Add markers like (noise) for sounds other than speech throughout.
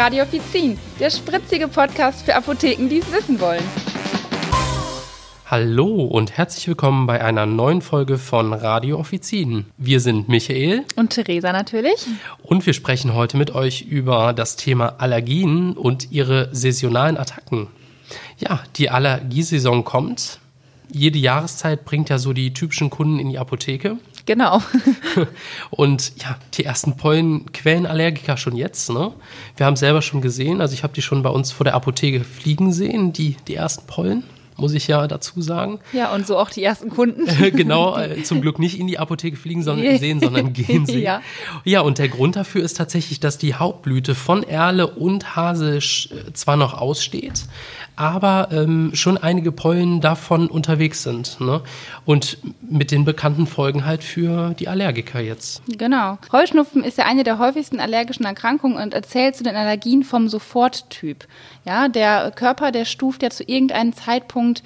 Radio Offizin, der spritzige Podcast für Apotheken, die es wissen wollen. Hallo und herzlich willkommen bei einer neuen Folge von Radio Offizin. Wir sind Michael und Theresa natürlich. Und wir sprechen heute mit euch über das Thema Allergien und ihre saisonalen Attacken. Ja, die Allergiesaison kommt. Jede Jahreszeit bringt ja so die typischen Kunden in die Apotheke. Genau. (laughs) und ja, die ersten Pollen quälen Allergiker schon jetzt. Ne? Wir haben selber schon gesehen, also ich habe die schon bei uns vor der Apotheke fliegen sehen, die, die ersten Pollen muss ich ja dazu sagen. Ja, und so auch die ersten Kunden. (laughs) genau, äh, zum Glück nicht in die Apotheke fliegen, sondern sehen, sondern gehen (laughs) sehen. ja. ja, und der Grund dafür ist tatsächlich, dass die Hauptblüte von Erle und Hase äh, zwar noch aussteht, aber ähm, schon einige Pollen davon unterwegs sind. Ne? Und mit den bekannten Folgen halt für die Allergiker jetzt. Genau. Heuschnupfen ist ja eine der häufigsten allergischen Erkrankungen und erzählt zu den Allergien vom Soforttyp. Ja, der Körper, der stuft ja zu irgendeinem Zeitpunkt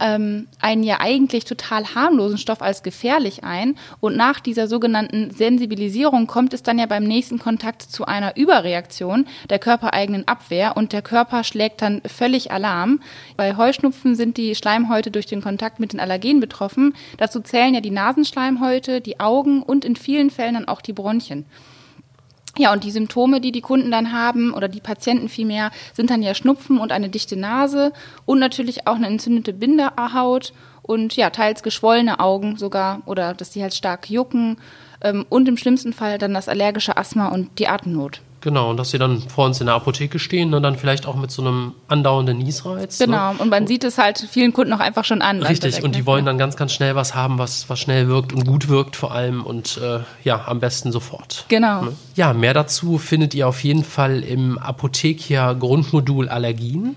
ähm, einen ja eigentlich total harmlosen Stoff als gefährlich ein. Und nach dieser sogenannten Sensibilisierung kommt es dann ja beim nächsten Kontakt zu einer Überreaktion der körpereigenen Abwehr und der Körper schlägt dann völlig Alarm. Bei Heuschnupfen sind die Schleimhäute durch den Kontakt mit den Allergenen betroffen. Dazu zählen ja die Nasenschleimhäute, die Augen und in vielen Fällen dann auch die Bronchien. Ja, und die Symptome, die die Kunden dann haben oder die Patienten vielmehr, sind dann ja Schnupfen und eine dichte Nase und natürlich auch eine entzündete Bindehaut und ja, teils geschwollene Augen sogar oder dass die halt stark jucken ähm, und im schlimmsten Fall dann das allergische Asthma und die Atemnot. Genau, und dass sie dann vor uns in der Apotheke stehen und dann vielleicht auch mit so einem andauernden Niesreiz. Ne? Genau, ne? und man sieht es halt vielen Kunden auch einfach schon an. Richtig, direkt, und die ne? wollen dann ganz, ganz schnell was haben, was, was schnell wirkt und gut wirkt vor allem und äh, ja, am besten sofort. Genau. Ne? Ja, mehr dazu findet ihr auf jeden Fall im Apothekia Grundmodul Allergien.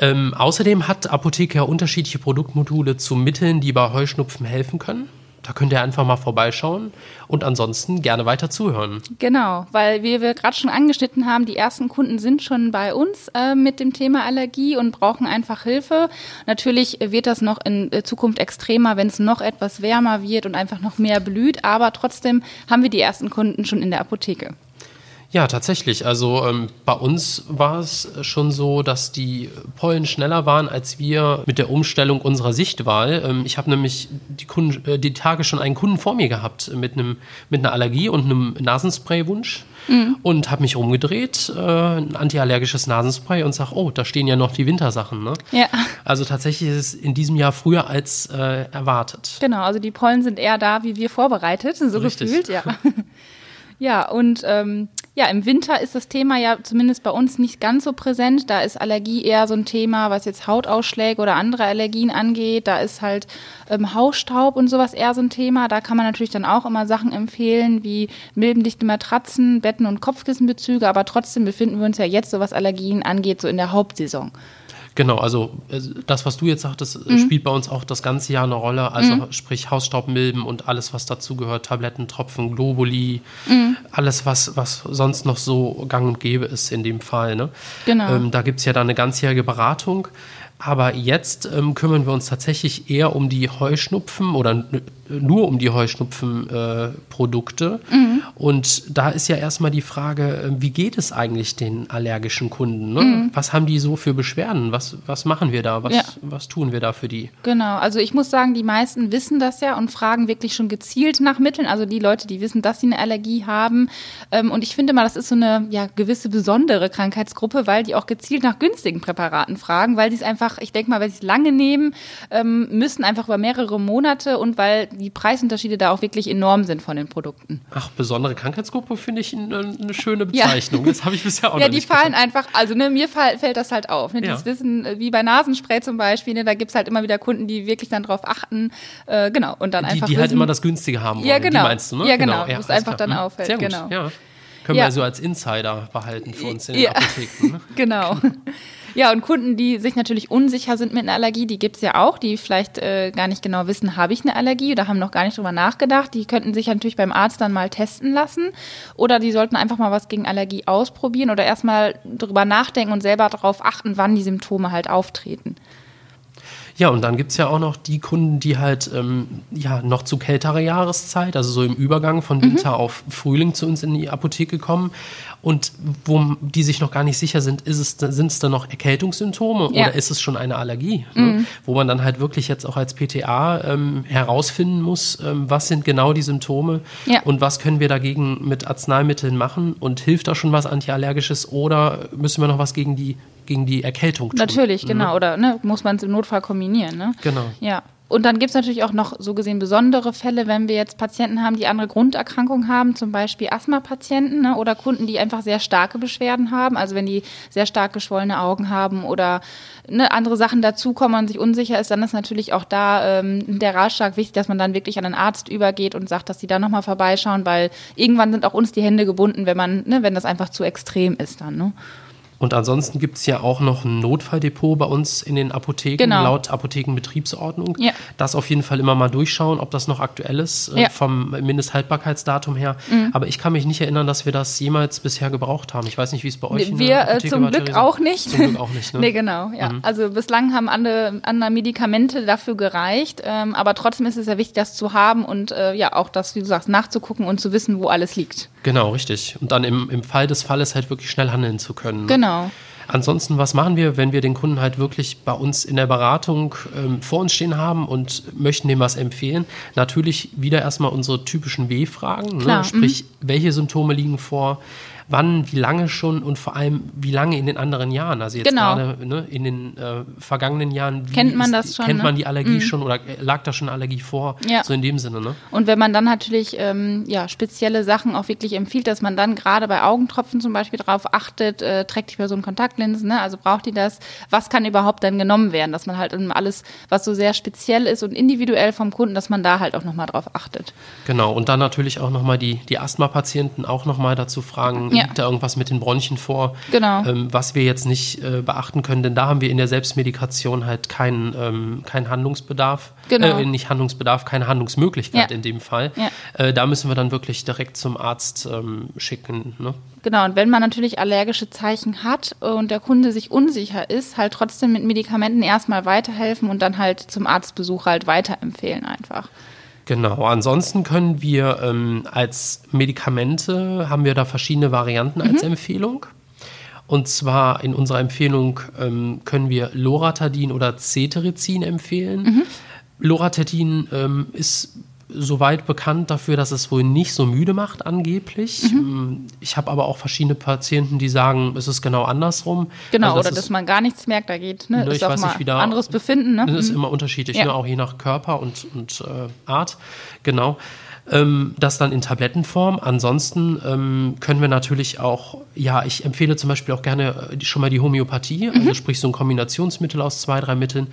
Ähm, außerdem hat Apothekia unterschiedliche Produktmodule zu Mitteln, die bei Heuschnupfen helfen können. Da könnt ihr einfach mal vorbeischauen und ansonsten gerne weiter zuhören. Genau, weil wie wir gerade schon angeschnitten haben, die ersten Kunden sind schon bei uns äh, mit dem Thema Allergie und brauchen einfach Hilfe. Natürlich wird das noch in äh, Zukunft extremer, wenn es noch etwas wärmer wird und einfach noch mehr blüht, aber trotzdem haben wir die ersten Kunden schon in der Apotheke. Ja, tatsächlich. Also ähm, bei uns war es schon so, dass die Pollen schneller waren als wir mit der Umstellung unserer Sichtwahl. Ähm, ich habe nämlich die, Kunden, äh, die Tage schon einen Kunden vor mir gehabt mit, einem, mit einer Allergie und einem Nasenspraywunsch mhm. und habe mich umgedreht, äh, ein antiallergisches Nasenspray und sage, oh, da stehen ja noch die Wintersachen. Ne? Ja. Also tatsächlich ist es in diesem Jahr früher als äh, erwartet. Genau, also die Pollen sind eher da, wie wir vorbereitet, so Richtig. gefühlt, ja. (laughs) Ja, und ähm, ja, im Winter ist das Thema ja zumindest bei uns nicht ganz so präsent. Da ist Allergie eher so ein Thema, was jetzt Hautausschläge oder andere Allergien angeht. Da ist halt ähm, Hausstaub und sowas eher so ein Thema. Da kann man natürlich dann auch immer Sachen empfehlen wie milbendichte Matratzen, Betten und Kopfkissenbezüge. Aber trotzdem befinden wir uns ja jetzt, so was Allergien angeht, so in der Hauptsaison. Genau, also äh, das, was du jetzt sagtest, mhm. spielt bei uns auch das ganze Jahr eine Rolle. Also mhm. sprich Hausstaubmilben und alles, was dazugehört, Tabletten, Tropfen, Globuli, mhm. alles, was, was sonst noch so gang und gäbe ist in dem Fall. Ne? Genau. Ähm, da gibt es ja dann eine ganzjährige Beratung. Aber jetzt ähm, kümmern wir uns tatsächlich eher um die Heuschnupfen oder nur um die Heuschnupfenprodukte. Äh, mhm. Und da ist ja erstmal die Frage, äh, wie geht es eigentlich den allergischen Kunden? Ne? Mhm. Was haben die so für Beschwerden? Was, was machen wir da? Was, ja. was tun wir da für die? Genau, also ich muss sagen, die meisten wissen das ja und fragen wirklich schon gezielt nach Mitteln. Also die Leute, die wissen, dass sie eine Allergie haben. Ähm, und ich finde mal, das ist so eine ja, gewisse besondere Krankheitsgruppe, weil die auch gezielt nach günstigen Präparaten fragen, weil sie es einfach, ich denke mal, weil sie es lange nehmen, ähm, müssen einfach über mehrere Monate und weil die Preisunterschiede da auch wirklich enorm sind von den Produkten. Ach, besondere Krankheitsgruppe finde ich eine, eine, (laughs) schöne Bezeichnung. Ja. Das habe ich bisher auch ja, noch nicht Ja, die fallen gesagt. einfach, also ne, mir fall, fällt das halt auf. Ne, ja. Das Wissen, äh, wie bei Nasenspray zum Beispiel, ne, da gibt es halt immer wieder Kunden, die wirklich dann drauf achten. Äh, genau. Und dann die, einfach. Die halt immer das Günstige haben wollen. Ja, genau. Die meinst du, ne? Ja, genau. genau. Ja, es einfach dann hm. auffällt. Sehr gut. Genau. Ja. Können wir also als Insider behalten für uns in den Apotheken. Ne? (laughs) genau. (laughs) Ja, und Kunden, die sich natürlich unsicher sind mit einer Allergie, die gibt es ja auch, die vielleicht äh, gar nicht genau wissen, habe ich eine Allergie oder haben noch gar nicht drüber nachgedacht. Die könnten sich natürlich beim Arzt dann mal testen lassen oder die sollten einfach mal was gegen Allergie ausprobieren oder erstmal drüber nachdenken und selber darauf achten, wann die Symptome halt auftreten. Ja, und dann gibt es ja auch noch die Kunden, die halt ähm, ja noch zu kälterer Jahreszeit, also so im Übergang von Winter mhm. auf Frühling zu uns in die Apotheke kommen und wo die sich noch gar nicht sicher sind, ist es, sind es da noch Erkältungssymptome ja. oder ist es schon eine Allergie? Ne? Mhm. Wo man dann halt wirklich jetzt auch als PTA ähm, herausfinden muss, ähm, was sind genau die Symptome ja. und was können wir dagegen mit Arzneimitteln machen und hilft da schon was Antiallergisches oder müssen wir noch was gegen die gegen die Erkältung tun? Natürlich, genau. Mhm. Oder ne, muss man es im Notfall kombinieren. Ne? Genau. Ja. Und dann gibt es natürlich auch noch so gesehen besondere Fälle, wenn wir jetzt Patienten haben, die andere Grunderkrankungen haben, zum Beispiel Asthma-Patienten ne, oder Kunden, die einfach sehr starke Beschwerden haben. Also wenn die sehr stark geschwollene Augen haben oder ne, andere Sachen dazukommen und sich unsicher ist, dann ist natürlich auch da ähm, der Ratschlag wichtig, dass man dann wirklich an einen Arzt übergeht und sagt, dass die da nochmal vorbeischauen, weil irgendwann sind auch uns die Hände gebunden, wenn man, ne, wenn das einfach zu extrem ist dann. Ne? Und ansonsten gibt es ja auch noch ein Notfalldepot bei uns in den Apotheken, genau. laut Apothekenbetriebsordnung. Ja. Das auf jeden Fall immer mal durchschauen, ob das noch aktuell ist, äh, ja. vom Mindesthaltbarkeitsdatum her. Mhm. Aber ich kann mich nicht erinnern, dass wir das jemals bisher gebraucht haben. Ich weiß nicht, wie es bei euch ist. Wir äh, zum Glück auch nicht. Zum Glück auch nicht, ne? (laughs) nee, genau. Ja. Mhm. Also bislang haben andere, andere Medikamente dafür gereicht. Ähm, aber trotzdem ist es ja wichtig, das zu haben und äh, ja auch das, wie du sagst, nachzugucken und zu wissen, wo alles liegt. Genau, richtig. Und dann im, im Fall des Falles halt wirklich schnell handeln zu können. Genau. Ansonsten, was machen wir, wenn wir den Kunden halt wirklich bei uns in der Beratung ähm, vor uns stehen haben und möchten dem was empfehlen? Natürlich wieder erstmal unsere typischen W-Fragen, ne? sprich, mhm. welche Symptome liegen vor, wann, wie lange schon und vor allem, wie lange in den anderen Jahren. Also jetzt genau. gerade ne, in den äh, vergangenen Jahren. kennt man ist, das schon? Kennt man ne? die Allergie mhm. schon oder lag da schon Allergie vor? Ja. So in dem Sinne, ne? Und wenn man dann natürlich ähm, ja, spezielle Sachen auch wirklich empfiehlt, dass man dann gerade bei Augentropfen zum Beispiel darauf achtet, äh, trägt die Person Kontaktlinsen, ne? also braucht die das, was kann überhaupt dann genommen werden, dass man halt alles, was so sehr speziell ist und individuell vom Kunden, dass man da halt auch nochmal drauf achtet. Genau, und dann natürlich auch nochmal die, die Asthma-Patienten auch nochmal dazu fragen, ja. liegt da irgendwas mit den Bronchien vor, genau. ähm, was wir jetzt nicht äh, beachten können, denn da haben wir in der Selbstmedikation halt keinen ähm, kein Handlungsbedarf, genau. äh, nicht Handlungsbedarf, keine Handlungsmöglichkeit ja. in dem Fall. Ja. Äh, da müssen wir dann wirklich direkt zum Arzt ähm, schicken. Ne? Genau, und wenn man natürlich allergische Zeichen hat und der Kunde sich unsicher ist, halt trotzdem mit Medikamenten erstmal weiterhelfen und dann halt zum Arztbesuch halt weiterempfehlen einfach. Genau, ansonsten können wir ähm, als Medikamente, haben wir da verschiedene Varianten als mhm. Empfehlung. Und zwar in unserer Empfehlung ähm, können wir Loratadin oder Cetirizin empfehlen. Mhm. Loratadin ähm, ist soweit bekannt dafür, dass es wohl nicht so müde macht, angeblich. Mhm. Ich habe aber auch verschiedene Patienten, die sagen, es ist genau andersrum. Genau, also, das oder dass man gar nichts merkt, da geht. Ne? ne ist ich weiß nicht, wieder, anderes Befinden. Ne? Das ist mhm. immer unterschiedlich, ja. ne? auch je nach Körper und, und äh, Art. Genau. Ähm, das dann in Tablettenform. Ansonsten ähm, können wir natürlich auch, ja, ich empfehle zum Beispiel auch gerne äh, schon mal die Homöopathie, also mhm. sprich so ein Kombinationsmittel aus zwei, drei Mitteln,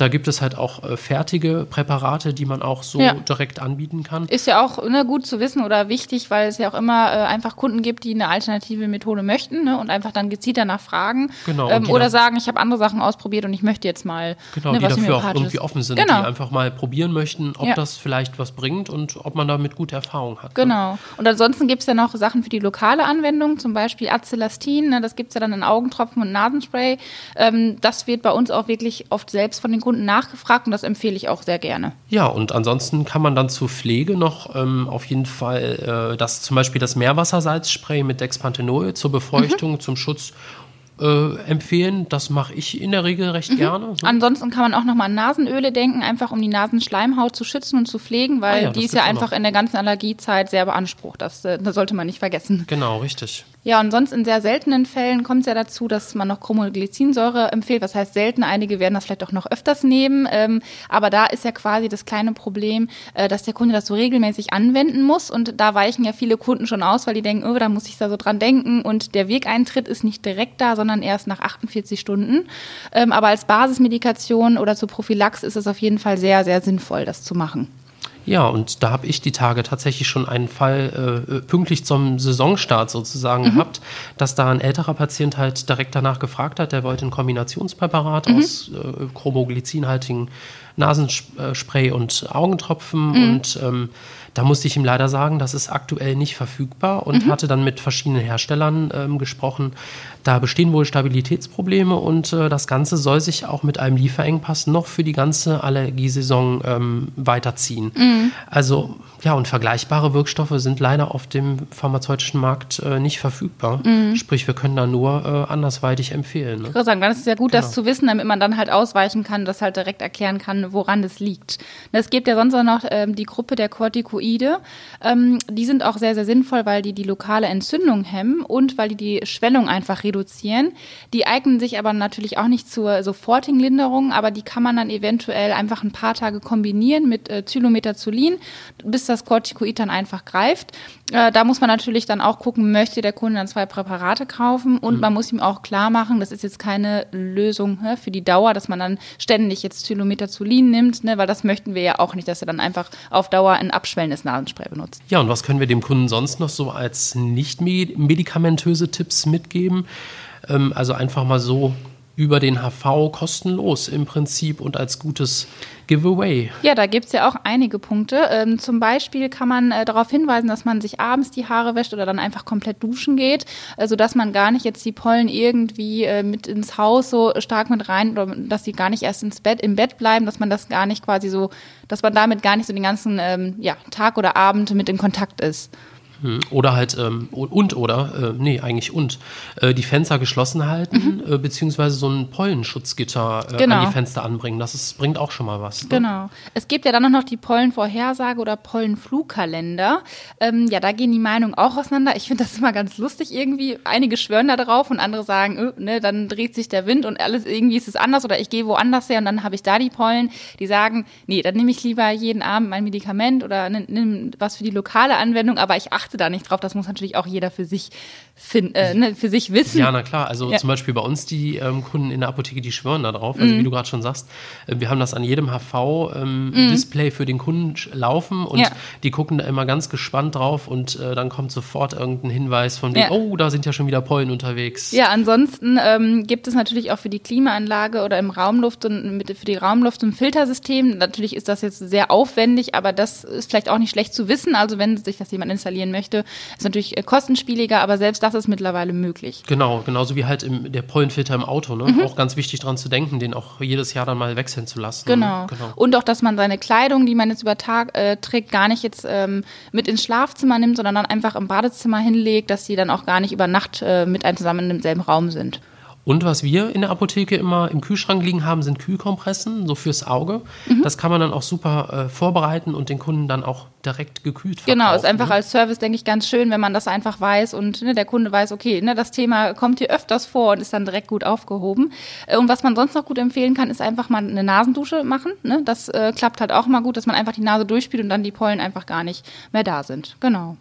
da gibt es halt auch äh, fertige Präparate, die man auch so ja. direkt anbieten kann. Ist ja auch ne, gut zu wissen oder wichtig, weil es ja auch immer äh, einfach Kunden gibt, die eine alternative Methode möchten ne, und einfach dann gezielt danach fragen. Genau, ähm, oder sagen, ich habe andere Sachen ausprobiert und ich möchte jetzt mal. Genau, ne, die dafür auch irgendwie offen sind, genau. die einfach mal probieren möchten, ob ja. das vielleicht was bringt und ob man damit gute Erfahrungen hat. Ne? Genau. Ne? Und ansonsten gibt es ja noch Sachen für die lokale Anwendung, zum Beispiel Acelastin, ne, das gibt es ja dann in Augentropfen und Nasenspray. Ähm, das wird bei uns auch wirklich oft selbst von den Kunden Kunden nachgefragt und das empfehle ich auch sehr gerne. Ja, und ansonsten kann man dann zur Pflege noch ähm, auf jeden Fall äh, das zum Beispiel das Meerwassersalzspray mit Dexpanthenol zur Befeuchtung, mhm. zum Schutz äh, empfehlen. Das mache ich in der Regel recht mhm. gerne. So. Ansonsten kann man auch nochmal an Nasenöle denken, einfach um die Nasenschleimhaut zu schützen und zu pflegen, weil ah ja, die ist ja einfach in der ganzen Allergiezeit sehr beansprucht. Das, äh, das sollte man nicht vergessen. Genau, richtig. Ja, und sonst in sehr seltenen Fällen kommt es ja dazu, dass man noch Chromoglycinsäure empfiehlt. Was heißt selten? Einige werden das vielleicht auch noch öfters nehmen. Ähm, aber da ist ja quasi das kleine Problem, äh, dass der Kunde das so regelmäßig anwenden muss. Und da weichen ja viele Kunden schon aus, weil die denken, oh, da muss ich da so dran denken. Und der Wegeintritt ist nicht direkt da, sondern erst nach 48 Stunden. Ähm, aber als Basismedikation oder zur Prophylax ist es auf jeden Fall sehr, sehr sinnvoll, das zu machen. Ja, und da habe ich die Tage tatsächlich schon einen Fall äh, pünktlich zum Saisonstart sozusagen mhm. gehabt, dass da ein älterer Patient halt direkt danach gefragt hat, der wollte ein Kombinationspräparat mhm. aus äh, chromoglycinhaltigen Nasenspray und Augentropfen mhm. und ähm, Da musste ich ihm leider sagen, das ist aktuell nicht verfügbar und Mhm. hatte dann mit verschiedenen Herstellern ähm, gesprochen. Da bestehen wohl Stabilitätsprobleme und äh, das Ganze soll sich auch mit einem Lieferengpass noch für die ganze Allergiesaison ähm, weiterziehen. Mhm. Also ja, und vergleichbare Wirkstoffe sind leider auf dem pharmazeutischen Markt äh, nicht verfügbar. Mhm. Sprich, wir können da nur äh, andersweitig empfehlen. Ne? Ich würde sagen, dann ist es ja gut, das Genau. zu wissen, damit man dann halt ausweichen kann, das halt direkt erklären kann, woran das liegt. Es gibt ja sonst auch noch ähm, die Gruppe der Corticoide. Ähm, die sind auch sehr, sehr sinnvoll, weil die die lokale Entzündung hemmen und weil die die Schwellung einfach reduzieren. Die eignen sich aber natürlich auch nicht zur sofortigen Linderung, aber die kann man dann eventuell einfach ein paar Tage kombinieren mit äh, Zylometazolin, bis das Corticoid dann einfach greift. Äh, da muss man natürlich dann auch gucken, möchte der Kunde dann zwei Präparate kaufen und man muss ihm auch klar machen, das ist jetzt keine Lösung ne, für die Dauer, dass man dann ständig jetzt Zylometazolin nimmt, ne, weil das möchten wir ja auch nicht, dass er dann einfach auf Dauer ein abschwellendes Nasenspray benutzt. Ja, und was können wir dem Kunden sonst noch so als nicht med- medikamentöse Tipps mitgeben? Ähm, also einfach mal so über den HV kostenlos im Prinzip und als gutes Giveaway. Ja, da gibt's ja auch einige Punkte. Ähm, zum Beispiel kann man äh, darauf hinweisen, dass man sich abends die Haare wäscht oder dann einfach komplett duschen geht, äh, sodass man gar nicht jetzt die Pollen irgendwie äh, mit ins Haus so stark mit rein oder dass sie gar nicht erst ins Bett, im Bett bleiben, dass man das gar nicht quasi so, dass man damit gar nicht so den ganzen ähm, ja, Tag oder Abend mit in Kontakt ist. Hm, Oder halt, ähm, und oder, äh, nee, eigentlich und, äh, die Fenster geschlossen halten, äh, beziehungsweise so ein Pollenschutzgitter äh, Genau. an die Fenster anbringen. Das ist, bringt auch schon mal was. Ne? Genau. Es gibt ja dann auch noch die Pollenvorhersage oder Pollenflugkalender. Ähm, ja, da gehen die Meinungen auch auseinander. Ich finde das immer ganz lustig irgendwie. Einige schwören da drauf und andere sagen, öh, ne, dann dreht sich der Wind und alles irgendwie ist es anders oder ich gehe woanders her und dann habe ich da die Pollen. Die sagen, nee, dann nehme ich lieber jeden Abend mein Medikament oder nimm was für die lokale Anwendung, aber ich achte da nicht drauf. Das muss natürlich auch jeder für sich finden, äh, ne, für sich wissen. Ja, na klar. Also Ja. zum Beispiel bei uns die ähm, Kunden in der Apotheke, die schwören da drauf. Also wie du gerade schon sagst, äh, wir haben das an jedem HV-Display für den Kunden laufen und Ja. die gucken da immer ganz gespannt drauf und äh, dann kommt sofort irgendein Hinweis von Ja. wegen, oh, da sind ja schon wieder Pollen unterwegs. Ja, ansonsten ähm, gibt es natürlich auch für die Klimaanlage oder im Raumluft und mit, für die Raumluft ein Filtersystem. Natürlich ist das jetzt sehr aufwendig, aber das ist vielleicht auch nicht schlecht zu wissen. Also wenn sich das jemand installieren möchte, ist natürlich äh, kostenspieliger, aber selbst das ist mittlerweile möglich. Genau, genauso wie halt im, der Pollenfilter im Auto. Ne? Auch ganz wichtig dran zu denken, den auch jedes Jahr dann mal wechseln zu lassen. Genau. Ne? genau. Und auch, dass man seine Kleidung, die man jetzt über Tag äh, trägt, gar nicht jetzt ähm, mit ins Schlafzimmer nimmt, sondern dann einfach im Badezimmer hinlegt, dass die dann auch gar nicht über Nacht äh, mit einem zusammen im selben Raum sind. Und was wir in der Apotheke immer im Kühlschrank liegen haben, sind Kühlkompressen, so fürs Auge. Mhm. Das kann man dann auch super äh, vorbereiten und den Kunden dann auch direkt gekühlt verkaufen. Genau, ist einfach ne? als Service, denke ich, ganz schön, wenn man das einfach weiß und ne, der Kunde weiß, okay, ne, das Thema kommt hier öfters vor und ist dann direkt gut aufgehoben. Äh, Und was man sonst noch gut empfehlen kann, ist einfach mal eine Nasendusche machen. Ne? Das äh, klappt halt auch mal gut, dass man einfach die Nase durchspielt und dann die Pollen einfach gar nicht mehr da sind. Genau.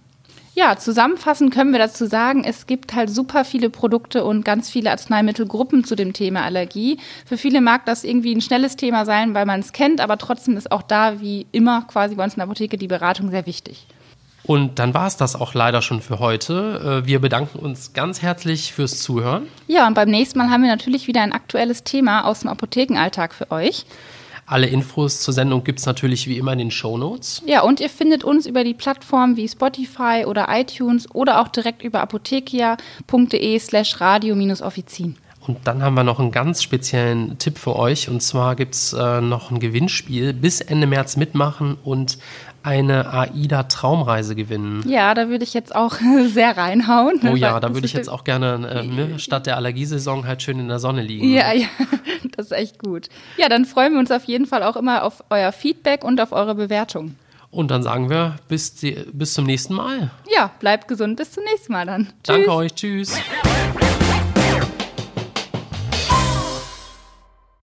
Ja, zusammenfassend können wir dazu sagen, es gibt halt super viele Produkte und ganz viele Arzneimittelgruppen zu dem Thema Allergie. Für viele mag das irgendwie ein schnelles Thema sein, weil man es kennt, aber trotzdem ist auch da, wie immer quasi bei uns in der Apotheke, die Beratung sehr wichtig. Und dann war es das auch leider schon für heute. Äh, Wir bedanken uns ganz herzlich fürs Zuhören. Ja, und beim nächsten Mal haben wir natürlich wieder ein aktuelles Thema aus dem Apothekenalltag für euch. Alle Infos zur Sendung gibt es natürlich wie immer in den Show Notes. Ja, und ihr findet uns über die Plattformen wie Spotify oder iTunes oder auch direkt über apothekia.de slash radio-offizin. Und dann haben wir noch einen ganz speziellen Tipp für euch. Und zwar gibt es äh, noch ein Gewinnspiel. Bis Ende März mitmachen und eine AIDA-Traumreise gewinnen. Ja, da würde ich jetzt auch (laughs) sehr reinhauen. Oh ja, da würde ich jetzt auch gerne äh, ne, statt der Allergiesaison halt schön in der Sonne liegen. Ja, ja, das ist echt gut. Ja, dann freuen wir uns auf jeden Fall auch immer auf euer Feedback und auf eure Bewertung. Und dann sagen wir bis, die, bis zum nächsten Mal. Ja, bleibt gesund. Bis zum nächsten Mal dann. Tschüss. Danke euch. Tschüss.